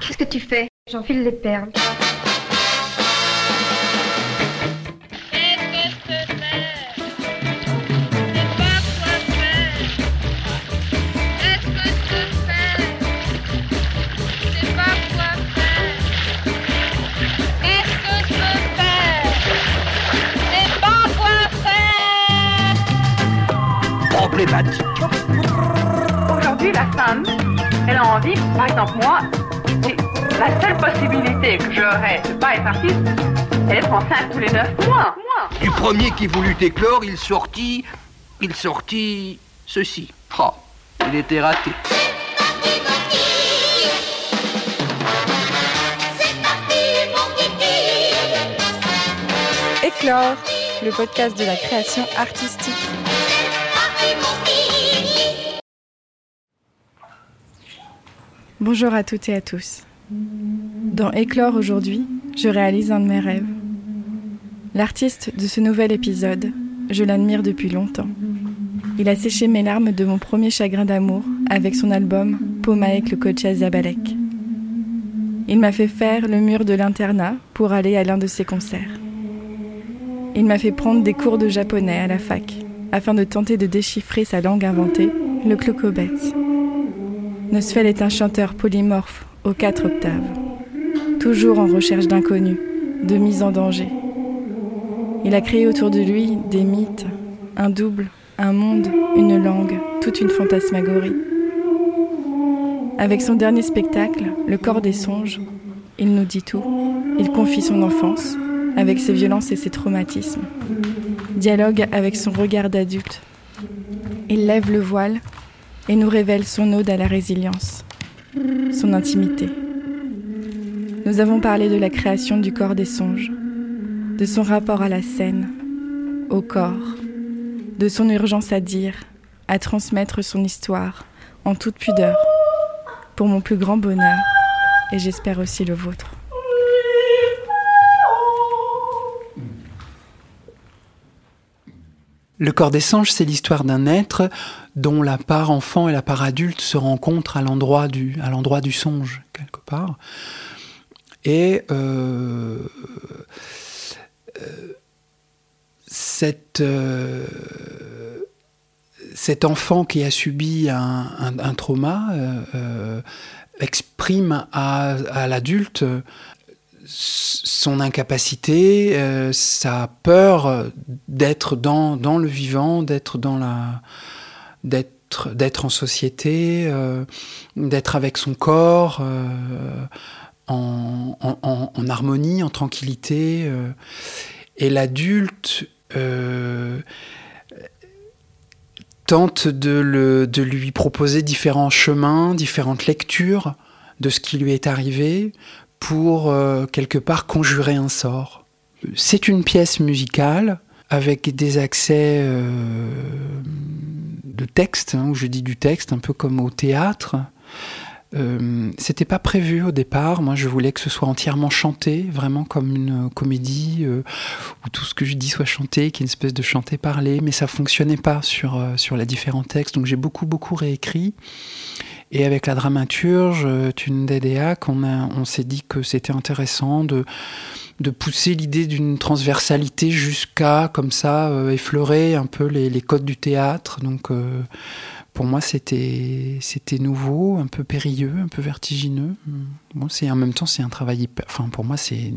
Qu'est-ce que tu fais? J'enfile les perles. Aujourd'hui, la femme, elle a envie, par exemple moi, la seule possibilité que j'aurais de pas être artiste, c'est d'être enceinte tous les neuf mois. Du premier qui voulut éclore, il sortit, il sortit ceci. Oh, il était raté. Éclore, le podcast de la création artistique. Bonjour à toutes et à tous. Dans Éclore aujourd'hui, je réalise un de mes rêves. L'artiste de ce nouvel épisode, je l'admire depuis longtemps. Il a séché mes larmes de mon premier chagrin d'amour avec son album Pomaek le coach Zabalek. Il m'a fait faire le mur de l'internat pour aller à l'un de ses concerts. Il m'a fait prendre des cours de japonais à la fac afin de tenter de déchiffrer sa langue inventée, le clocobet. Nosfell est un chanteur polymorphe aux quatre octaves, toujours en recherche d'inconnus, de mise en danger. Il a créé autour de lui des mythes, un double, un monde, une langue, toute une fantasmagorie. Avec son dernier spectacle, Le corps des songes, il nous dit tout. Il confie son enfance, avec ses violences et ses traumatismes. Dialogue avec son regard d'adulte. Il lève le voile et nous révèle son ode à la résilience, son intimité. Nous avons parlé de la création du corps des songes, de son rapport à la scène, au corps, de son urgence à dire, à transmettre son histoire en toute pudeur, pour mon plus grand bonheur et j'espère aussi le vôtre. Le corps des songes, c'est l'histoire d'un être dont la part enfant et la part adulte se rencontrent à l'endroit du, songe, quelque part. Et euh, euh, euh, cet enfant qui a subi un, trauma exprime à l'adulte son incapacité, euh, sa peur d'être dans, le vivant, d'être dans la d'être en société, euh, d'être avec son corps euh, en, harmonie, en tranquillité. et l'adulte tente de lui proposer différents chemins, différentes lectures de ce qui lui est arrivé pour euh, quelque part conjurer un sort. C'est une pièce musicale avec des accès euh, de texte, hein, où je dis du texte, un peu comme au théâtre. Euh, c'était pas prévu au départ. Moi, je voulais que ce soit entièrement chanté, vraiment comme une comédie où tout ce que je dis soit chanté, qu'il y ait une espèce de chanté-parler. Mais ça fonctionnait pas sur sur les différents textes. Donc j'ai beaucoup beaucoup réécrit. Et avec la dramaturge, euh, Thune Dédéac, on, on s'est dit que c'était intéressant de, de pousser l'idée d'une transversalité jusqu'à, comme ça, euh, effleurer un peu les, les, codes du théâtre. Donc, euh, pour moi, c'était, nouveau, un peu périlleux, un peu vertigineux. Bon, en même temps, c'est un travail Enfin, pour moi, c'est...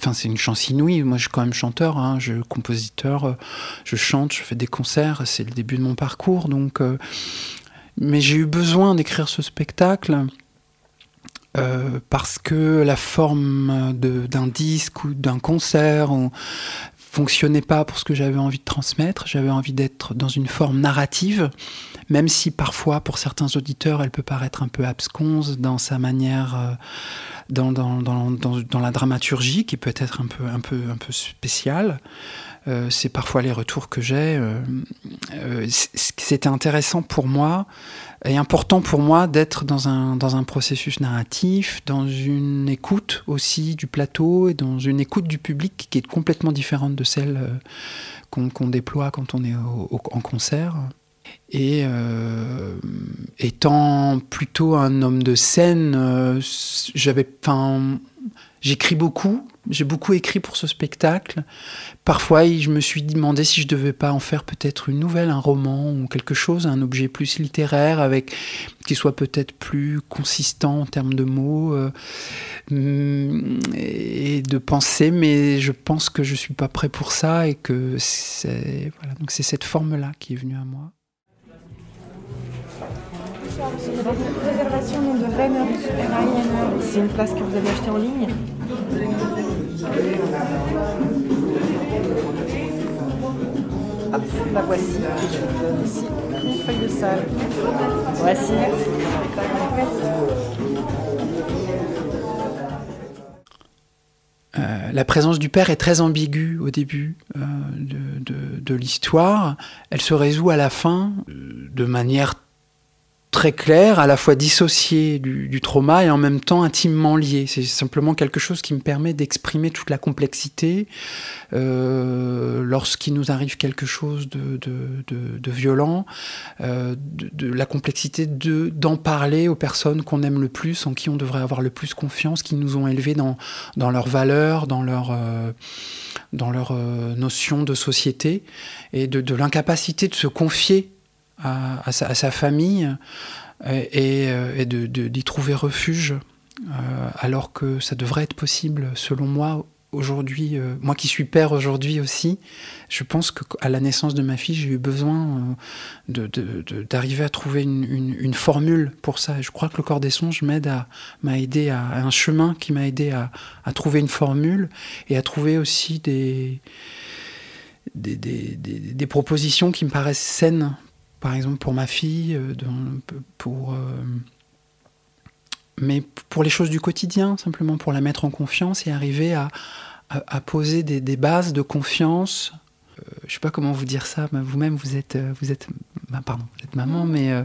Enfin, c'est une chance inouïe. Moi, je suis quand même chanteur, hein, je compositeur, je chante, je fais des concerts. C'est le début de mon parcours, donc mais j'ai eu besoin d'écrire ce spectacle euh, parce que la forme d'un disque ou d'un concert ne fonctionnait pas pour ce que j'avais envie de transmettre. J'avais envie d'être dans une forme narrative, même si parfois pour certains auditeurs elle peut paraître un peu absconse dans sa manière, euh, dans, la dramaturgie qui peut être un peu, un peu spéciale. Euh, c'est parfois les retours que j'ai. Euh, euh, c'était intéressant pour moi et important pour moi d'être dans un, dans un processus narratif, dans une écoute aussi du plateau et dans une écoute du public qui est complètement différente de celle qu'on déploie quand on est en concert. Et étant plutôt un homme de scène, j'avais, j'écris beaucoup, j'ai beaucoup écrit pour ce spectacle. Parfois, je me suis demandé si je devais pas en faire peut-être une nouvelle, un roman ou quelque chose, un objet plus littéraire, avec qui soit peut-être plus consistant en termes de mots euh, et de pensée. Mais je pense que je suis pas prêt pour ça et que c'est voilà, donc c'est cette forme-là qui est venue à moi. Réservation de C'est une place que vous avez achetée en ligne Hop, la voici. ici une feuille de salle. Voici. Euh, la présence du père est très ambiguë au début euh, de, de, de l'histoire. Elle se résout à la fin euh, de manière très clair, à la fois dissocié du, trauma et en même temps intimement lié. C'est simplement quelque chose qui me permet d'exprimer toute la complexité euh, lorsqu'il nous arrive quelque chose de, de, violent, euh, de, la complexité de d'en parler aux personnes qu'on aime le plus, en qui on devrait avoir le plus confiance, qui nous ont élevés dans, dans leurs valeurs, dans leur, euh, dans leur notion de société, et de l'incapacité de se confier à, sa, famille et, et d'y trouver refuge, euh, alors que ça devrait être possible, selon moi, aujourd'hui, euh, moi qui suis père aujourd'hui aussi, je pense qu'à la naissance de ma fille, j'ai eu besoin euh, d'arriver à trouver une, formule pour ça. Je crois que le corps des songes m'aide à m'a aidé à, un chemin qui m'a aidé à, à, trouver une formule et à trouver aussi des des, des, des propositions qui me paraissent saines par exemple pour ma fille, euh, pour, euh, mais pour les choses du quotidien, simplement pour la mettre en confiance et arriver à, poser des, bases de confiance. Euh, je ne sais pas comment vous dire ça, vous-même vous êtes, vous êtes, bah, pardon, vous êtes maman, mm. mais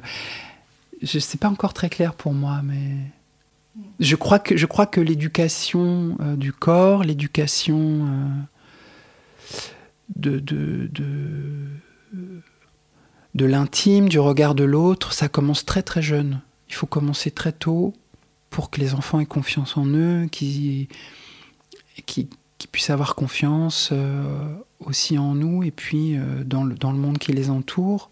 je sais pas encore très clair pour moi, mais je crois que je crois que l'éducation du corps, l'éducation de, de, de de l'intime, du regard de l'autre, ça commence très très jeune. Il faut commencer très tôt pour que les enfants aient confiance en eux, qu'ils puissent avoir confiance euh, aussi en nous et puis euh, dans, le, dans le monde qui les entoure.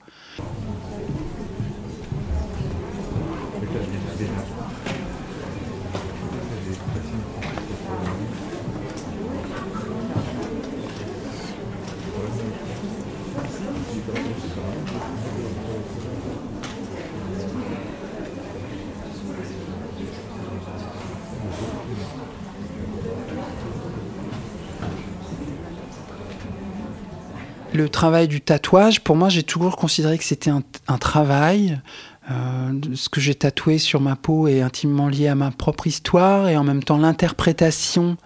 Le travail du tatouage, pour moi, j'ai toujours considéré que c'était un, travail. Euh, ce que j'ai tatoué sur ma peau est intimement lié à ma propre histoire et en même temps l'interprétation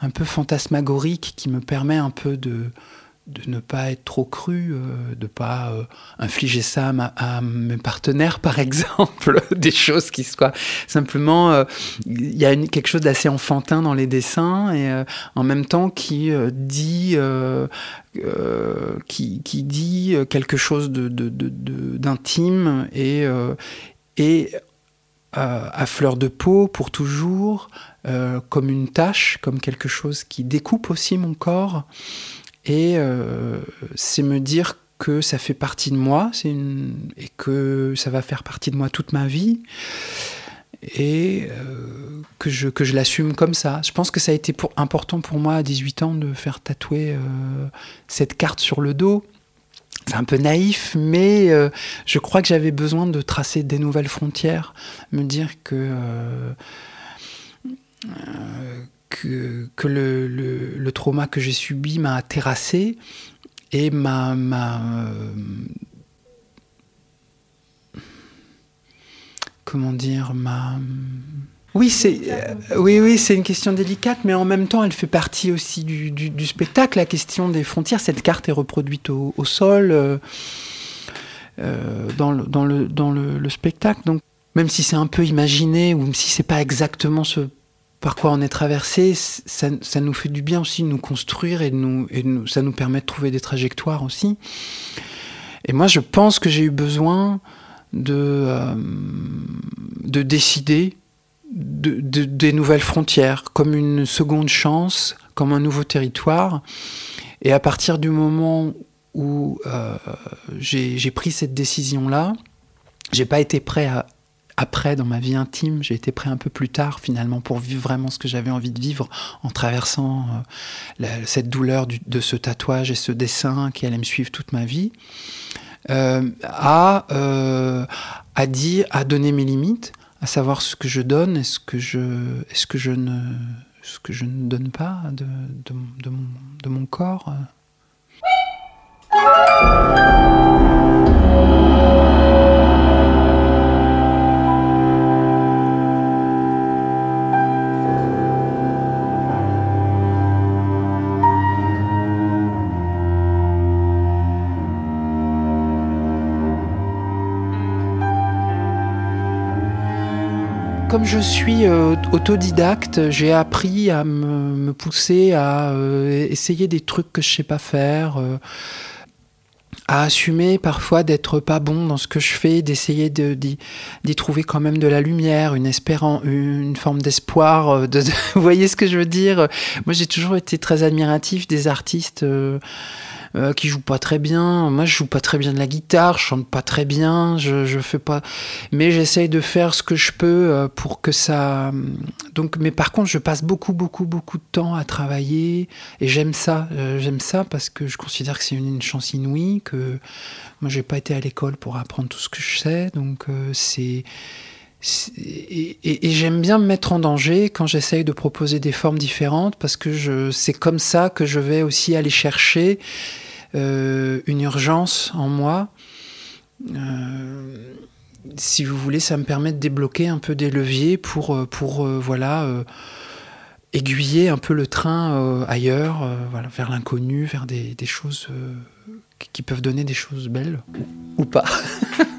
un peu fantasmagorique qui me permet un peu de, de ne pas être trop cru, euh, de pas euh, infliger ça à, mes partenaires, par exemple, des choses qui soient simplement. Euh, il y a quelque chose d'assez enfantin dans les dessins et en même temps qui dit qui, dit quelque chose d'intime et à fleur de peau pour toujours, comme une tâche, comme quelque chose qui découpe aussi mon corps. Et euh, c'est me dire que ça fait partie de moi et que ça va faire partie de moi toute ma vie et euh, que je, l'assume comme ça. Je pense que ça a été important pour moi à 18 ans de faire tatouer euh, cette carte sur le dos. C'est un peu naïf, mais je crois que j'avais besoin de tracer des nouvelles frontières, me dire que que, le, le, trauma que j'ai subi m'a terrassé et m'a. Euh, comment dire m'a. Oui, c'est euh, oui, oui, une question délicate, mais en même temps, elle fait partie aussi du, du, spectacle. La question des frontières. Cette carte est reproduite au, sol euh, dans, le, dans, le, dans le, spectacle. Donc, même si c'est un peu imaginé ou même si c'est pas exactement ce par quoi on est traversé, ça, nous fait du bien aussi de nous construire et, de nous, ça nous permet de trouver des trajectoires aussi. Et moi, je pense que j'ai eu besoin de, euh, de décider de, des nouvelles frontières, comme une seconde chance, comme un nouveau territoire. Et à partir du moment où euh, j'ai pris cette décision-là, j'ai pas été prêt à, après dans ma vie intime, j'ai été prêt un peu plus tard finalement pour vivre vraiment ce que j'avais envie de vivre en traversant euh, cette douleur de ce tatouage et ce dessin qui allait me suivre toute ma vie, euh, à, à dire, à donner mes limites, à savoir ce que je donne et ce que je, est-ce que je ne, ce que je ne donne pas de, de, de mon corps. Comme je suis euh, autodidacte, j'ai appris à me, pousser à euh, essayer des trucs que je sais pas faire, euh, à assumer parfois d'être pas bon dans ce que je fais, d'essayer d'y trouver quand même de la lumière, une espérance, une forme d'espoir. De, vous voyez ce que je veux dire? Moi, j'ai toujours été très admiratif des artistes euh, qui joue pas très bien. Moi, je joue pas très bien de la guitare, je chante pas très bien, je, je fais pas. Mais j'essaye de faire ce que je peux euh, pour que ça. Donc, mais par contre, je passe beaucoup, beaucoup, beaucoup de temps à travailler et j'aime ça. Euh, j'aime ça parce que je considère que c'est une, une, chance inouïe. Que moi, j'ai pas été à l'école pour apprendre tout ce que je sais, donc c'est. Et, j'aime bien me mettre en danger quand j'essaye de proposer des formes différentes parce que c'est comme ça que je vais aussi aller chercher euh, une urgence en moi. Euh, si vous voulez, ça me permet de débloquer un peu des leviers pour, euh, pour voilà, aiguiller un peu le train ailleurs, voilà, vers l'inconnu, vers des, choses qui peuvent donner des choses belles ou pas.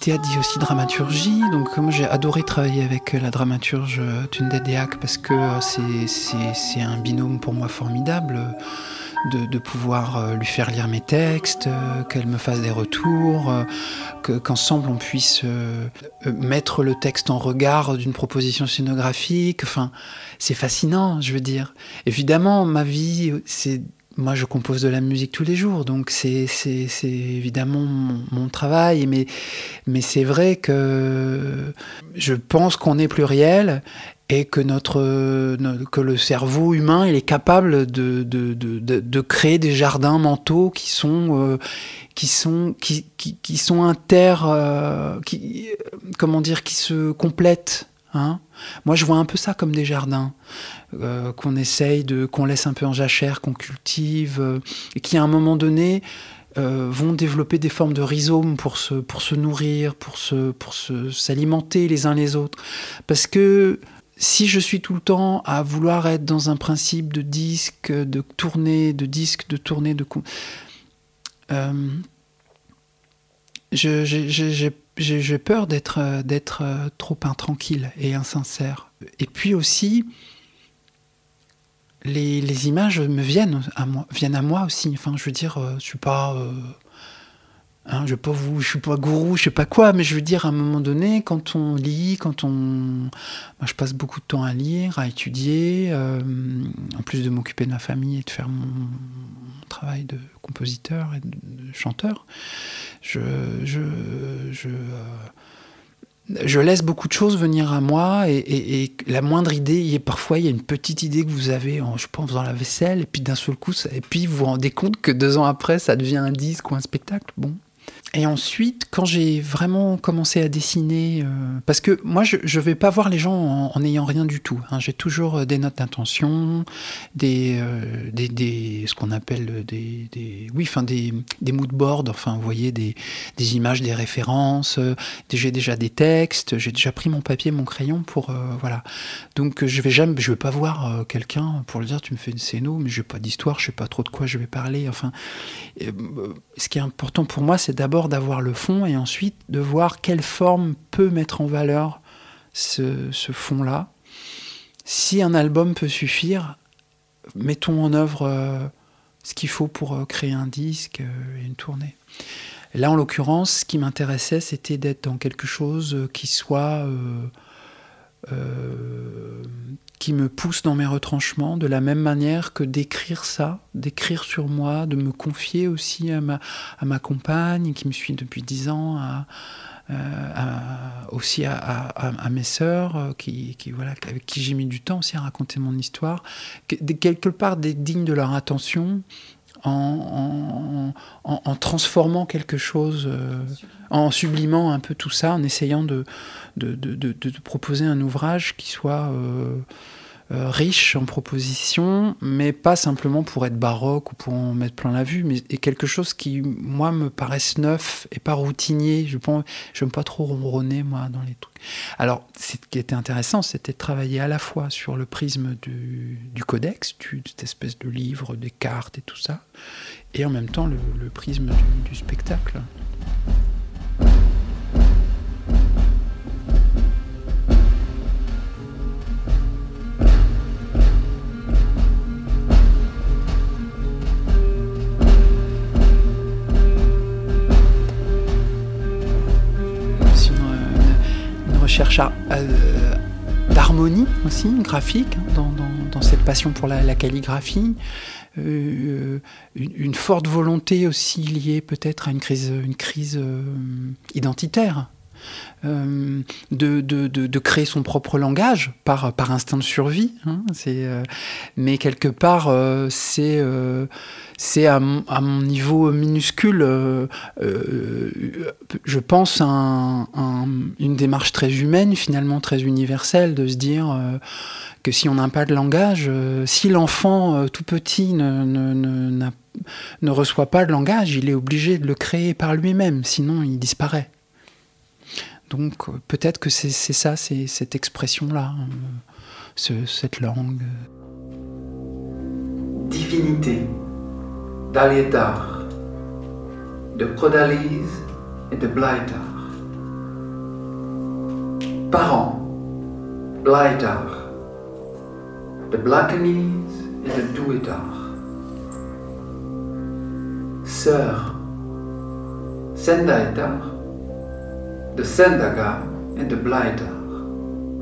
théâtre dit aussi dramaturgie. Donc moi j'ai adoré travailler avec la dramaturge Tunde Deak parce que c'est un binôme pour moi formidable. De, pouvoir lui faire lire mes textes, qu'elle me fasse des retours, qu'ensemble on puisse mettre le texte en regard d'une proposition scénographique. Enfin, c'est fascinant, je veux dire. Évidemment, ma vie, c'est moi, je compose de la musique tous les jours, donc c'est évidemment mon, travail, mais, c'est vrai que je pense qu'on est pluriel et que, notre, que le cerveau humain est capable de, créer des jardins mentaux qui sont, euh, qui sont, qui sont inter... Euh, qui, comment dire, qui se complètent. Hein Moi, je vois un peu ça comme des jardins euh, qu'on essaye de, qu'on laisse un peu en jachère, qu'on cultive, euh, et qui à un moment donné euh, vont développer des formes de rhizomes pour se, pour se nourrir, pour se, pour se, s'alimenter les uns les autres. Parce que si je suis tout le temps à vouloir être dans un principe de disque, de tournée, de disque, de tournée, de peur d'être d'être trop intranquille et insincère. Et puis aussi, les, les, images me viennent à moi, viennent à moi aussi. Enfin, je veux dire, euh, je suis pas, euh, hein, je, je suis pas gourou, je sais pas quoi, mais je veux dire, à un moment donné, quand on lit, quand on, je passe beaucoup de temps à lire, à étudier, euh, en plus de m'occuper de ma famille et de faire mon, travail de compositeur et de, chanteur, je, je, laisse beaucoup de choses venir à moi et, la moindre idée, il y a, parfois il y a une petite idée que vous avez, en, je pense, en faisant la vaisselle, et puis d'un seul coup, et puis vous vous rendez compte que deux ans après, ça devient un disque ou un spectacle. Bon. Et ensuite, quand j'ai vraiment commencé à dessiner, euh, parce que moi, je ne vais pas voir les gens en n'ayant rien du tout. Hein. J'ai toujours euh, des notes d'intention, des, euh, des, des, ce qu'on appelle des, des, oui, enfin des, des mood boards, enfin, voyez, des, des images, des références. j'ai déjà des textes, j'ai déjà pris mon papier, mon crayon pour, voilà. Donc, je vais jamais, je vais pas voir quelqu'un pour lui dire, tu me fais une scéno, mais je n'ai pas d'histoire, je sais pas trop de quoi je vais parler. Enfin, ce qui est important pour moi, c'est d'abord d'avoir le fond et ensuite de voir quelle forme peut mettre en valeur ce, fond-là. Si un album peut suffire, mettons en œuvre euh, ce qu'il faut pour euh, créer un disque euh, et une tournée. Là, en l'occurrence, ce qui m'intéressait, c'était d'être dans quelque chose qui soit qui me pousse dans mes retranchements, de la même manière que d'écrire ça, d'écrire sur moi, de me confier aussi à ma, compagne qui me suit depuis dix ans, euh, aussi à, mes sœurs, euh, qui, qui, voilà, avec qui j'ai mis du temps aussi à raconter mon histoire, quelque part digne de leur attention, en, transformant quelque chose, euh, en sublimant un peu tout ça, en essayant de, proposer un ouvrage qui soit euh, riche en propositions, mais pas simplement pour être baroque ou pour en mettre plein la vue, mais quelque chose qui, moi, me paraisse neuf et pas routinier. Je n'aime pas trop ronronner, moi, dans les trucs. Alors, ce qui était intéressant, c'était de travailler à la fois sur le prisme du, codex, du, cette espèce de livre, des cartes et tout ça, et en même temps le, prisme du spectacle. Euh, d'harmonie aussi, graphique, hein, dans, cette passion pour la, calligraphie. Euh, une, forte volonté aussi liée peut-être à une crise, une crise euh, identitaire. De, de, créer son propre langage par, par instinct de survie. Hein, c'est, mais quelque part, c'est c'est à, mon niveau minuscule, euh, euh, je pense, un, une démarche très humaine, finalement très universelle, de se dire euh, que si on n'a pas de langage, si l'enfant tout petit ne, ne, ne, reçoit pas de langage, il est obligé de le créer par lui-même, sinon il disparaît. Donc peut-être que c'est ça, cette expression-là, cette langue. Divinité d'Alietar, de Prodalise et de Blaitar. Parents, Blaitar, de Blackenise et de Duitar. Sœurs, Sendaitar,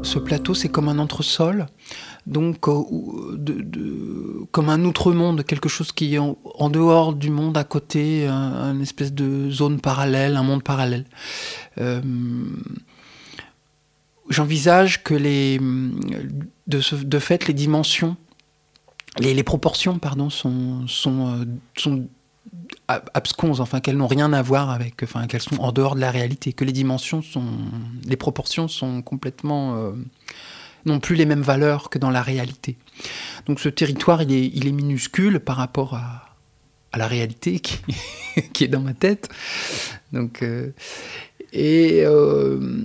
Ce plateau, c'est comme un entresol donc euh, comme un autre monde, quelque chose qui est en, dehors du monde, à côté, un, une espèce de zone parallèle, un monde parallèle. Euh, j'envisage que les, de, fait, les dimensions, les, les proportions, pardon, sont, sont, euh, sont absconses, enfin qu'elles n'ont rien à voir avec, enfin qu'elles sont en dehors de la réalité, que les dimensions sont, les proportions sont complètement n'ont plus les mêmes valeurs que dans la réalité. Donc ce territoire, il est, il est minuscule par rapport à, à la réalité qui, qui, est dans ma tête. Donc, euh, et euh,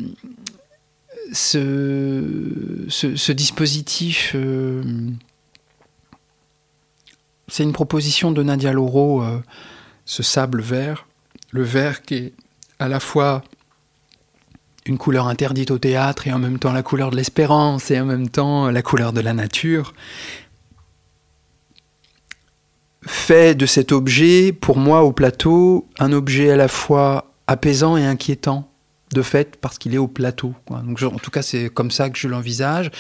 ce, ce, dispositif, euh, c'est une proposition de Nadia Loro, ce sable vert, le vert qui est à la fois une couleur interdite au théâtre et en même temps la couleur de l'espérance et en même temps la couleur de la nature, fait de cet objet, pour moi au plateau, un objet à la fois apaisant et inquiétant, de fait, parce qu'il est au plateau. Donc, en tout cas, c'est comme ça que je l'envisage.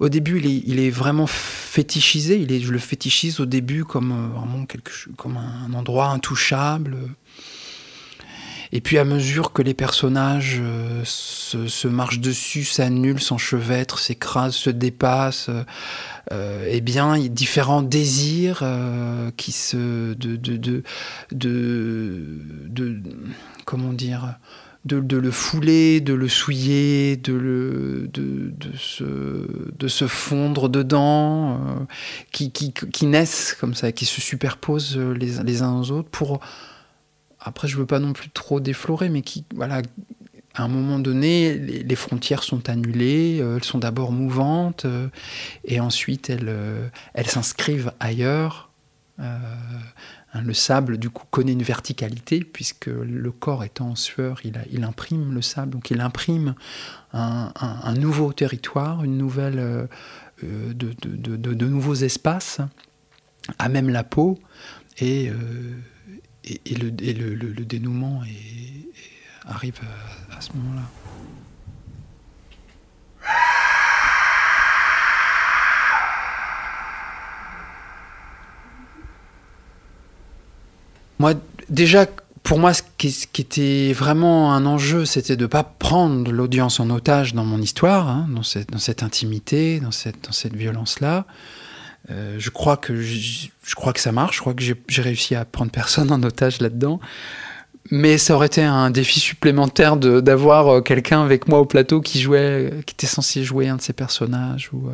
Au début, il est, vraiment fétichisé, il est, je le fétichise au début comme, euh, un endroit intouchable Et puis à mesure que les personnages euh, se, marchent dessus, s'annulent, s'enchevêtrent, s'écrasent, se dépassent, euh, eh bien, différents désirs qui se... de, de, de comment dire de, le fouler, de le souiller, de, le, de, de, se, de se fondre dedans, euh, qui, qui, qui, naissent comme ça, qui se superposent les, les uns aux autres pour... Après, je veux pas non plus trop déflorer, mais qui, voilà, à un moment donné, les, frontières sont annulées, euh, elles sont d'abord mouvantes, euh, et ensuite elles, euh, elles s'inscrivent ailleurs. Hein, le sable, du coup, connaît une verticalité, puisque le corps étant en sueur, il, imprime le sable, donc il imprime un, nouveau territoire, une nouvelle, euh, de, de, nouveaux espaces, à même la peau, et, euh, le, dénouement arrive à ce moment-là. Moi, déjà, pour moi, ce qui, était vraiment un enjeu, c'était de ne pas prendre l'audience en otage dans mon histoire, hein, dans, cette, intimité, dans cette, violence-là. Euh, je crois que je, crois que ça marche. Je crois que j'ai réussi à prendre personne en otage là-dedans. Mais ça aurait été un défi supplémentaire d'avoir euh, quelqu'un avec moi au plateau qui jouait, qui était censé jouer un de ces personnages. Euh,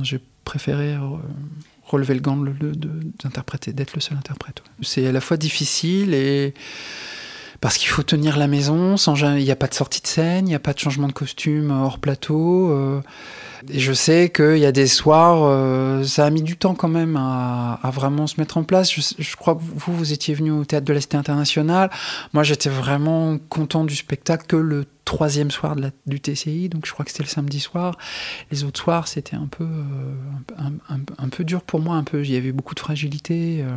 j'ai préféré. Euh, relever le gant d'interpréter, d'être le seul interprète. C'est à la fois difficile et parce qu'il faut tenir la maison, il n'y a pas de sortie de scène, il n'y a pas de changement de costume hors plateau. Euh, je sais qu'il y a des soirs, euh, ça a mis du temps quand même à, vraiment se mettre en place. Je, crois que vous, vous étiez venu au théâtre de la Cité internationale. Moi, j'étais vraiment content du spectacle que le troisième soir du TCI, donc je crois que c'était le samedi soir. Les autres soirs, c'était un peu, euh, un, peu dur pour moi. Un peu, il y avait beaucoup de fragilité, euh,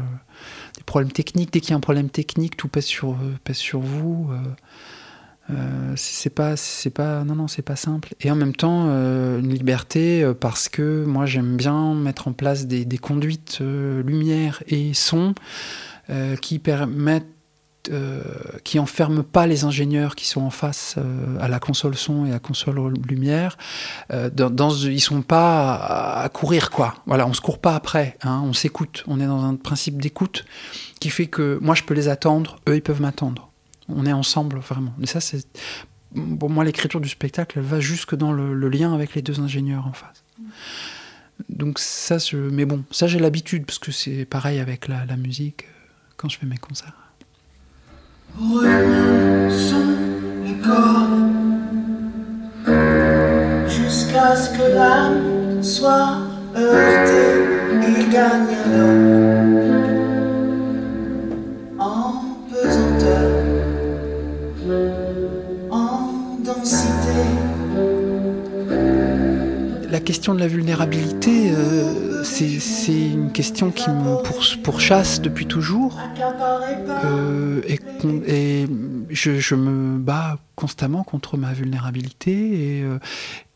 des problèmes techniques. Dès qu'il y a un problème technique, tout pèse sur, pèse sur vous. Euh, c'est pas c'est pas non non c'est pas simple. Et en même temps euh, une liberté euh, parce que moi j'aime bien mettre en place des, conduites lumière et son qui permettent qui enferment pas les ingénieurs qui sont en face à la console son et à la console lumière. Dans, dans, ils sont pas à, à, courir quoi. Voilà on se court pas après hein, on s'écoute. On est dans un principe d'écoute qui fait que moi je peux les attendre. Eux ils peuvent m'attendre on est ensemble vraiment. Et ça, c'est pour moi l'écriture du spectacle, elle va jusque dans le, le, lien avec les deux ingénieurs en face. Donc ça, je, mais bon, ça j'ai l'habitude parce que c'est pareil avec la, la, musique quand je fais mes concerts. jusqu'à ce que l'âme soit heurtée, il gagne alors. La question de la vulnérabilité, euh, c'est une question qui me pour, pourchasse depuis toujours. Euh, et, et je, je, me bats constamment contre ma vulnérabilité et, euh,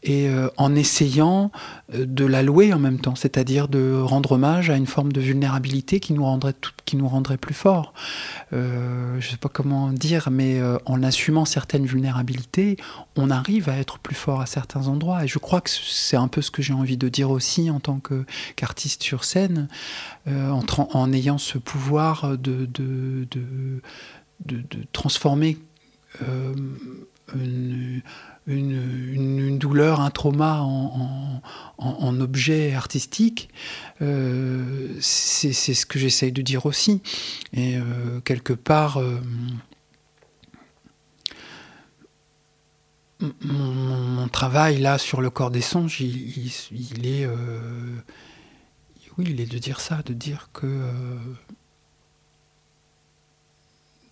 et euh, en essayant euh, de la louer en même temps, c'est-à-dire de rendre hommage à une forme de vulnérabilité qui nous rendrait, qui nous rendrait plus forts. Euh, je ne sais pas comment dire, mais en assumant certaines vulnérabilités, on arrive à être plus fort à certains endroits. Et je crois que c'est un peu ce que j'ai envie de dire aussi en tant qu'artiste sur scène, en, ayant ce pouvoir de, de, de, transformer une, douleur, un trauma en, objet artistique, euh, c'est ce que j'essaye de dire aussi. Et euh, quelque part, euh, mon, travail là sur le corps des songes, il, est, oui, il est de dire ça, de dire que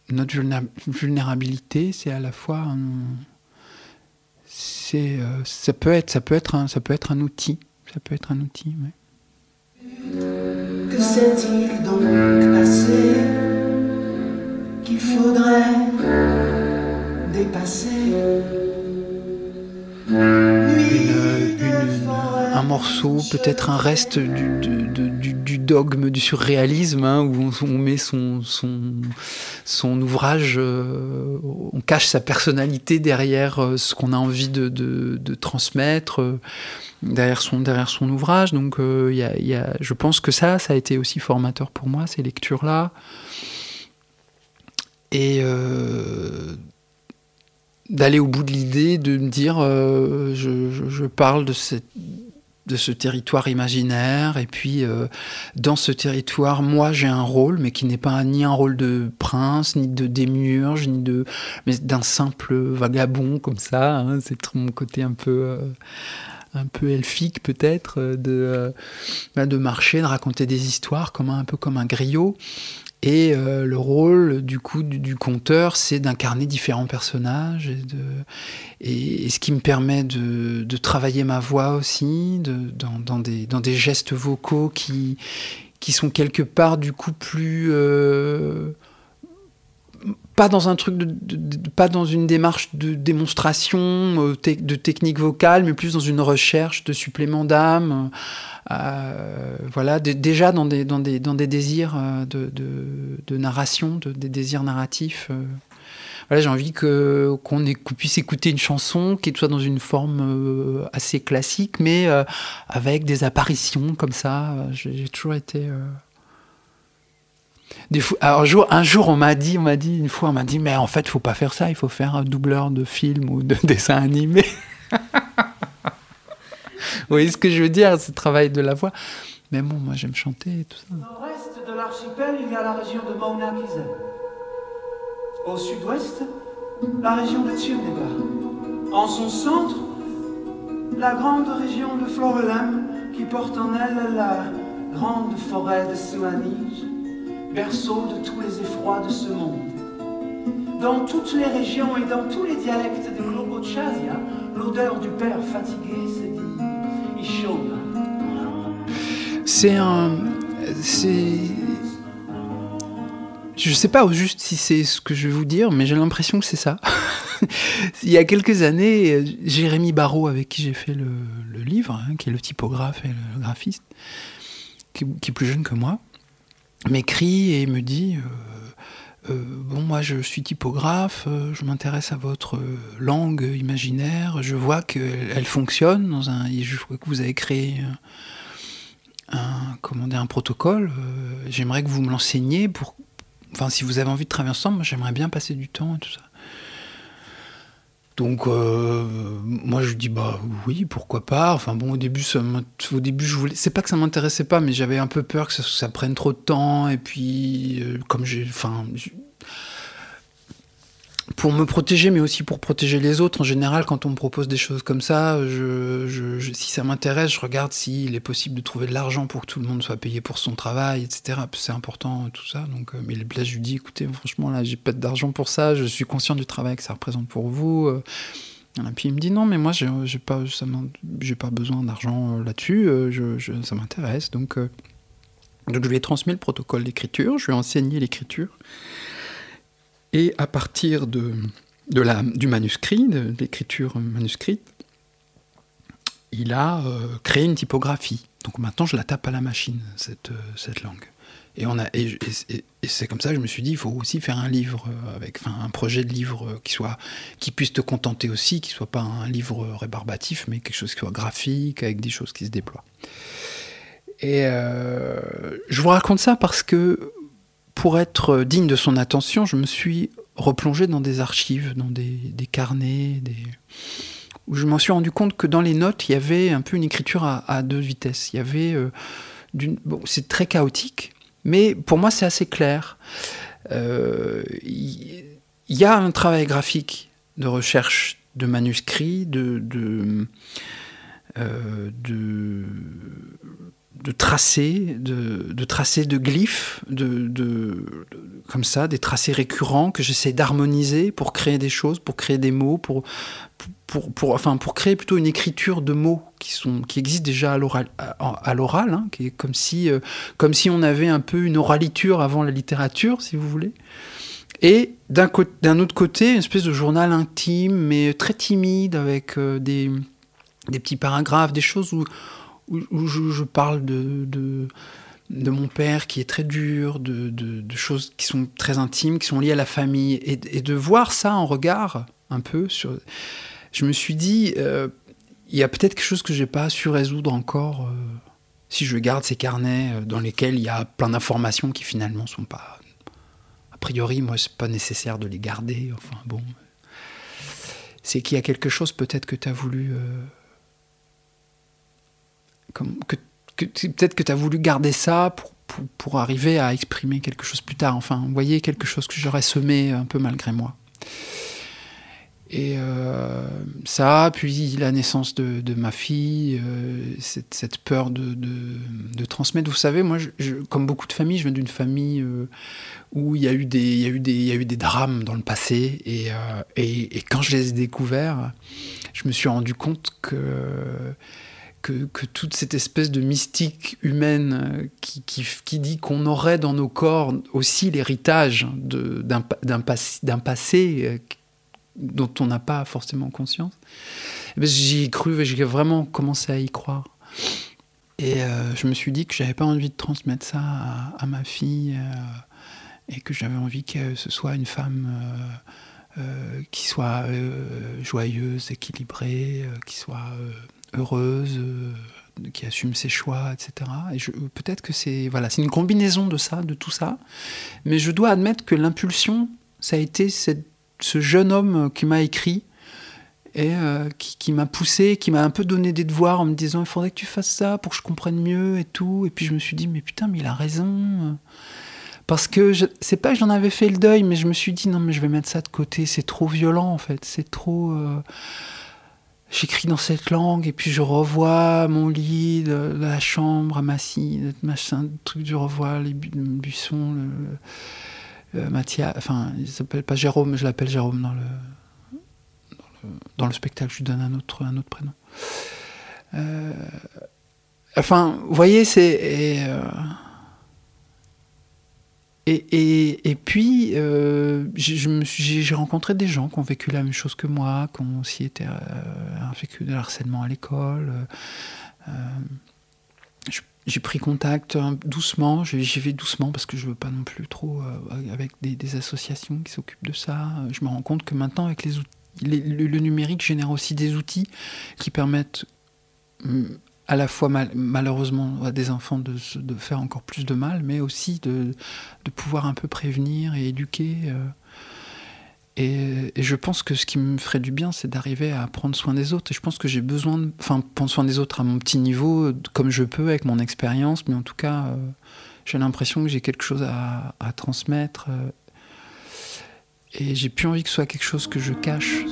notre vulnérabilité, c'est à la fois c'est euh, ça peut être ça peut être un ça peut être un outil ça peut être un outil ouais. que s'est-il donc passé qu'il faudrait dépasser? Une, un morceau, peut-être un reste du, dogme du surréalisme, hein, où on, met son, son, ouvrage, euh, on cache sa personnalité derrière euh, ce qu'on a envie de, transmettre, euh, derrière, son, derrière son ouvrage. Donc je pense que ça, ça a été aussi formateur pour moi, ces lectures-là. Et d'aller au bout de l'idée, de me dire, euh, je, parle de, de ce territoire imaginaire, et puis euh, dans ce territoire, moi j'ai un rôle, mais qui n'est pas ni un rôle de prince, ni de démiurge, ni de, mais d'un simple vagabond comme ça. Hein. c'est mon côté un peu. Euh, un peu elfique peut-être de, bah, de marcher, de raconter des histoires comme un, un peu comme un griot et euh, le rôle du coup du, conteur, c'est d'incarner différents personnages et, de, ce qui me permet de, travailler ma voix aussi, dans, des, gestes vocaux qui, qui sont quelque part du coup plus euh, pas dans un truc de, pas dans une démarche de démonstration euh, de technique vocale mais plus dans une recherche de supplément d'âme euh, voilà, déjà dans des, dans des, dans des désirs euh, de, de, narration, des désirs narratifs. Euh. Voilà, j'ai envie que qu'on puisse écouter une chanson qui soit dans une forme assez classique, mais avec des apparitions comme ça. J'ai toujours été. Un jour, on m'a dit, on m'a dit une fois, on m'a dit, mais en fait, faut pas faire ça. Il faut faire un doubleur de film ou de dessin animé. Vous voyez ce que je veux dire, ce travail de la voix. Mais bon, moi j'aime chanter et tout ça. Au reste de l'archipel, il y a la région de Mauna. Au sud-ouest, la région de Tchirneba. En son centre, la grande région de Florelem qui porte en elle la grande forêt de Suanige, berceau de tous les effrois de ce monde. Dans toutes les régions et dans tous les dialectes de Globochasia, l'odeur du père fatigué s'est c'est un. C'est. Je sais pas au juste si c'est ce que je vais vous dire, mais j'ai l'impression que c'est ça. Il y a quelques années, Jérémy Barrault, avec qui j'ai fait le, livre, hein, qui est le typographe et le graphiste, qui, est plus jeune que moi, m'écrit et me dit euh, euh, Bon, moi je suis typographe, euh, je m'intéresse à votre langue imaginaire, je vois qu'elle fonctionne dans un. Je vois que vous avez créé un, un protocole. J'aimerais que vous me l'enseigniez pour. Enfin, si vous avez envie de travailler ensemble, j'aimerais bien passer du temps et tout ça. Donc, euh, moi, je dis bah oui, pourquoi pas. Enfin bon, au début, ça au début, je voulais. C'est pas que ça m'intéressait pas, mais j'avais un peu peur que ça, prenne trop de temps. Et puis, euh, comme j'ai, enfin, pour me protéger, mais aussi pour protéger les autres. En général, quand on me propose des choses comme ça, si ça m'intéresse, je regarde s'il est possible de trouver de l'argent pour que tout le monde soit payé pour son travail, etc. C'est important, tout ça. Donc, euh, mais là, je lui dis, écoutez, franchement, là, j'ai pas d'argent pour ça. Je suis conscient du travail que ça représente pour vous. Euh. Et puis il me dit non, mais moi, j'ai pas, pas besoin d'argent euh, là-dessus. Ça m'intéresse. Donc, donc, je lui ai transmis le protocole d'écriture. Je lui ai enseigné l'écriture. Et à partir de, du manuscrit, de, l'écriture manuscrite, il a euh, créé une typographie. Donc maintenant, je la tape à la machine, cette, euh, cette langue. Et, et, c'est comme ça que je me suis dit, il faut aussi faire un livre, euh, avec, enfin, un projet de livre qui, soit, qui puisse te contenter aussi, qui soit pas un livre rébarbatif, mais quelque chose qui soit graphique, avec des choses qui se déploient. Et je vous raconte ça parce que pour être digne de son attention, je me suis replongé dans des archives, dans des, carnets, où je m'en suis rendu compte que dans les notes, il y avait un peu une écriture à, deux vitesses. Il y avait euh, c'est très chaotique, mais pour moi c'est assez clair. Euh, il y, a un travail graphique de recherche de manuscrits, de, euh, de de tracés, de, tracés de glyphes, de, comme ça, des tracés récurrents que j'essaie d'harmoniser pour créer des choses, pour créer des mots, pour, pour, enfin, pour créer plutôt une écriture de mots qui, sont, qui existent déjà à l'oral, à, l'oral hein, qui est comme si, euh, comme si on avait un peu une oraliture avant la littérature, si vous voulez. Et d'un, d'un autre côté, une espèce de journal intime, mais très timide, avec euh, des, des petits paragraphes, des choses où où, je, parle de, de, mon père qui est très dur, de, de, choses qui sont très intimes, qui sont liées à la famille, et, de voir ça en regard un peu. Je me suis dit, euh, il y a peut-être quelque chose que j'ai pas su résoudre encore. euh, si je garde ces carnets euh, dans lesquels il y a plein d'informations qui finalement sont pas. A priori, moi, c'est pas nécessaire de les garder. Enfin bon. C'est qu'il y a quelque chose peut-être que tu as voulu. Que, peut-être que tu as voulu garder ça pour, pour, arriver à exprimer quelque chose plus tard. Enfin, vous voyez, quelque chose que j'aurais semé un peu malgré moi. Et euh, ça, puis la naissance de, ma fille, euh, cette, peur de, de, transmettre. Vous savez, moi, comme beaucoup de familles, je viens d'une famille euh, où il y, a eu des, il, y a eu des, il y a eu des drames dans le passé. Et, et quand je les ai découverts, je me suis rendu compte que, que, toute cette espèce de mystique humaine euh, qui, qui, dit qu'on aurait dans nos corps aussi l'héritage d'un pa- d'un pas- d'un passé euh, dont on n'a pas forcément conscience, eh ben, j'y ai cru, j'ai vraiment commencé à y croire. Et euh, je me suis dit que j'avais pas envie de transmettre ça à, ma fille et que j'avais envie que ce soit une femme qui soit joyeuse, équilibrée, qui soit heureuse, euh, qui assume ses choix, etc. Et peut-être que c'est voilà, c'est une combinaison de ça, de tout ça. Mais je dois admettre que l'impulsion, ça a été cette ce jeune homme qui m'a écrit et euh, qui, qui m'a poussé, qui m'a un peu donné des devoirs en me disant il faudrait que tu fasses ça pour que je comprenne mieux et tout. Et puis je me suis dit mais putain mais il a raison. Parce que c'est pas que j'en avais fait le deuil, mais je me suis dit non mais je vais mettre ça de côté, c'est trop violent en fait, c'est trop. euh, J'écris dans cette langue et puis je revois mon lit, la chambre, à ma scie, machin, le truc, je revois les bu- buissons, le, euh, Mathias, enfin, il s'appelle pas Jérôme, je l'appelle Jérôme dans le, dans le, le spectacle, je lui donne un autre, un autre prénom. Euh, enfin, vous voyez, c'est. Euh, et, et, et puis, euh, j'ai rencontré des gens qui ont vécu la même chose que moi, qui ont aussi été, euh, vécu de harcèlement à l'école. euh, j'ai pris contact hein, doucement, j'y vais doucement parce que je veux pas non plus trop euh, avec des, associations qui s'occupent de ça. Euh, Je me rends compte que maintenant avec les outils, le, numérique génère aussi des outils qui permettent hum, à la fois mal- malheureusement à des enfants de, de faire encore plus de mal, mais aussi de, pouvoir un peu prévenir et éduquer. euh. Et, je pense que ce qui me ferait du bien, c'est d'arriver à prendre soin des autres. Et je pense que j'ai besoin de enfin, prendre soin des autres à mon petit niveau, comme je peux, avec mon expérience. Mais en tout cas, euh, j'ai l'impression que j'ai quelque chose à, à transmettre. euh, et j'ai plus envie que ce soit quelque chose que je cache.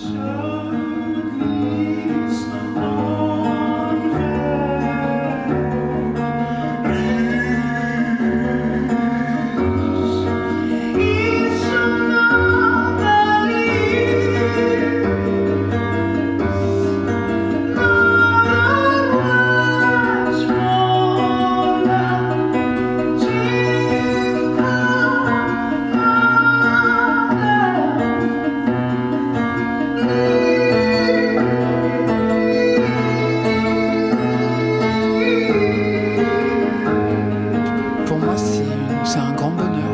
C'est un grand bonheur.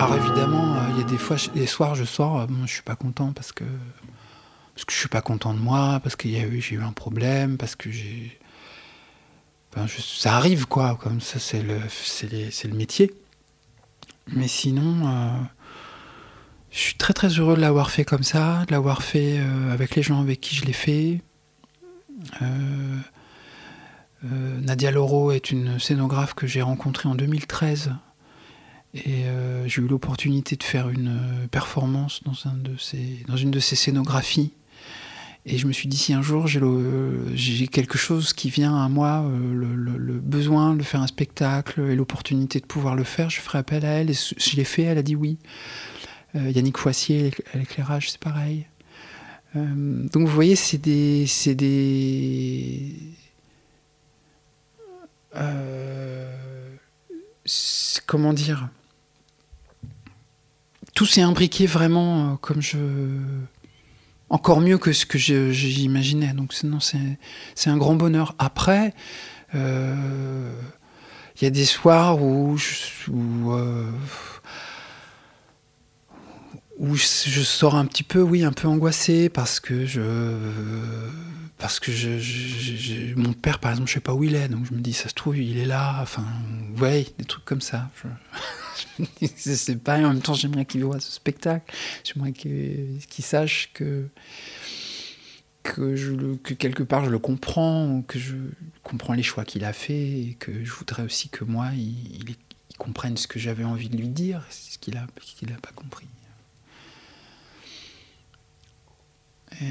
Alors évidemment, euh, il y a des fois, les soirs, je sors, euh, bon, je suis pas content parce que parce que je suis pas content de moi, parce a eu, j'ai eu un problème, parce que j'ai, ça arrive quoi, comme ça, c'est le, c'est le métier. Mais sinon, euh, je suis très très heureux de l'avoir fait comme ça, de l'avoir fait avec les gens avec qui je l'ai fait. Euh, Nadia Loro est une scénographe que j'ai rencontrée en 2013 et euh, j'ai eu l'opportunité de faire une euh, performance dans, une de ses scénographies. Et je me suis dit, si un jour j'ai quelque chose qui vient à moi, le, besoin de faire un spectacle et l'opportunité de pouvoir le faire, je ferai appel à elle. Et je l'ai fait, elle a dit oui. Yannick Foissier, à l'éclairage, c'est pareil. Donc vous voyez, c'est des, comment dire? Tout s'est imbriqué vraiment euh, comme je encore mieux que ce que j'imaginais. Donc c'est un grand bonheur. Après, euh, il y a des soirs où, euh, où je sors un petit peu, oui, un peu angoissé parce que je parce que mon père, par exemple, je sais pas où il est, donc je me dis, ça se trouve, il est là. Enfin, ouais, des trucs comme ça. Je, je sais pas. Et en même temps, j'aimerais qu'il voit ce spectacle. J'aimerais qu'il sache que que, quelque part je le comprends, que je comprends les choix qu'il a fait, et que je voudrais aussi que moi, il, comprenne ce que j'avais envie de lui dire, ce qu'il a, qu'il pas compris. Euh,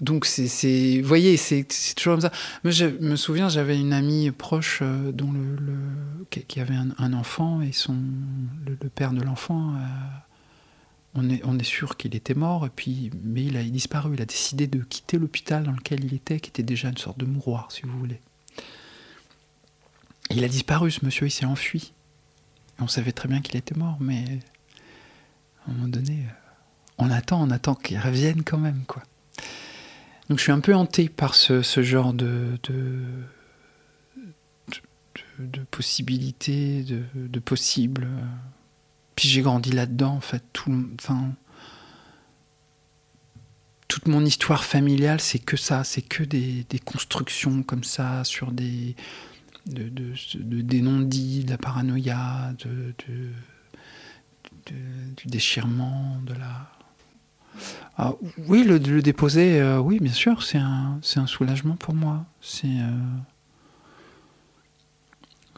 donc c'est, vous voyez, c'est, toujours comme ça. Moi, je me souviens, j'avais une amie proche euh, dont le, qui avait un, enfant et son le, père de l'enfant, euh, on est on est sûr qu'il était mort puis mais il a disparu. Il a décidé de quitter l'hôpital dans lequel il était, qui était déjà une sorte de mouroir, si vous voulez. il a disparu, ce monsieur, il s'est enfui. on savait très bien qu'il était mort, mais à un moment donné, on attend, on attend qu'il revienne quand même, quoi. Donc je suis un peu hanté par ce, genre de, de, possibilités, de, possibles. Puis j'ai grandi là-dedans, en fait. Tout, enfin, toute mon histoire familiale, c'est que ça, c'est que des, constructions comme ça, sur des, de, des non-dits, de la paranoïa, du déchirement, de la ah, oui, le, déposer, euh, oui, bien sûr, c'est un, soulagement pour moi. Euh,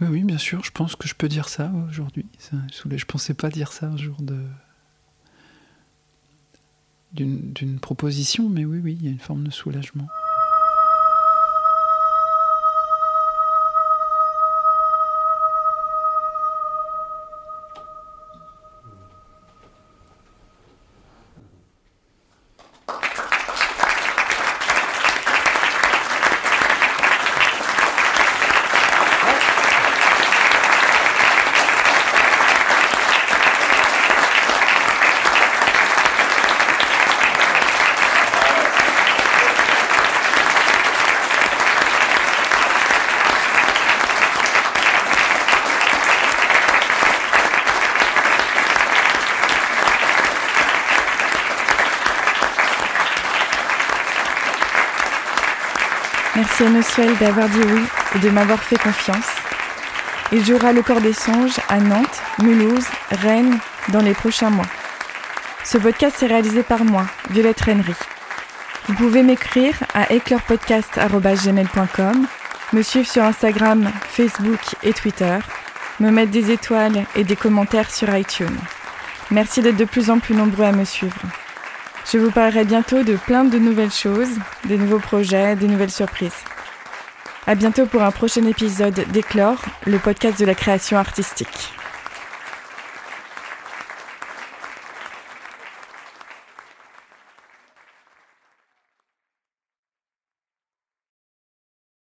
oui, bien sûr, je pense que je peux dire ça aujourd'hui. Je pensais pas dire ça un jour d'une proposition, mais oui, oui, il y a une forme de soulagement. Merci à Noswell d'avoir dit oui et de m'avoir fait confiance. Il jouera le corps des songes à Nantes, Mulhouse, Rennes dans les prochains mois. Ce podcast est réalisé par moi, Violette Rennery. Vous pouvez m'écrire à éclairpodcast.gmail.com, me suivre sur Instagram, Facebook et Twitter, me mettre des étoiles et des commentaires sur iTunes. Merci d'être de plus en plus nombreux à me suivre. Je vous parlerai bientôt de plein de nouvelles choses, des nouveaux projets, des nouvelles surprises. À bientôt pour un prochain épisode d'Éclore, le podcast de la création artistique.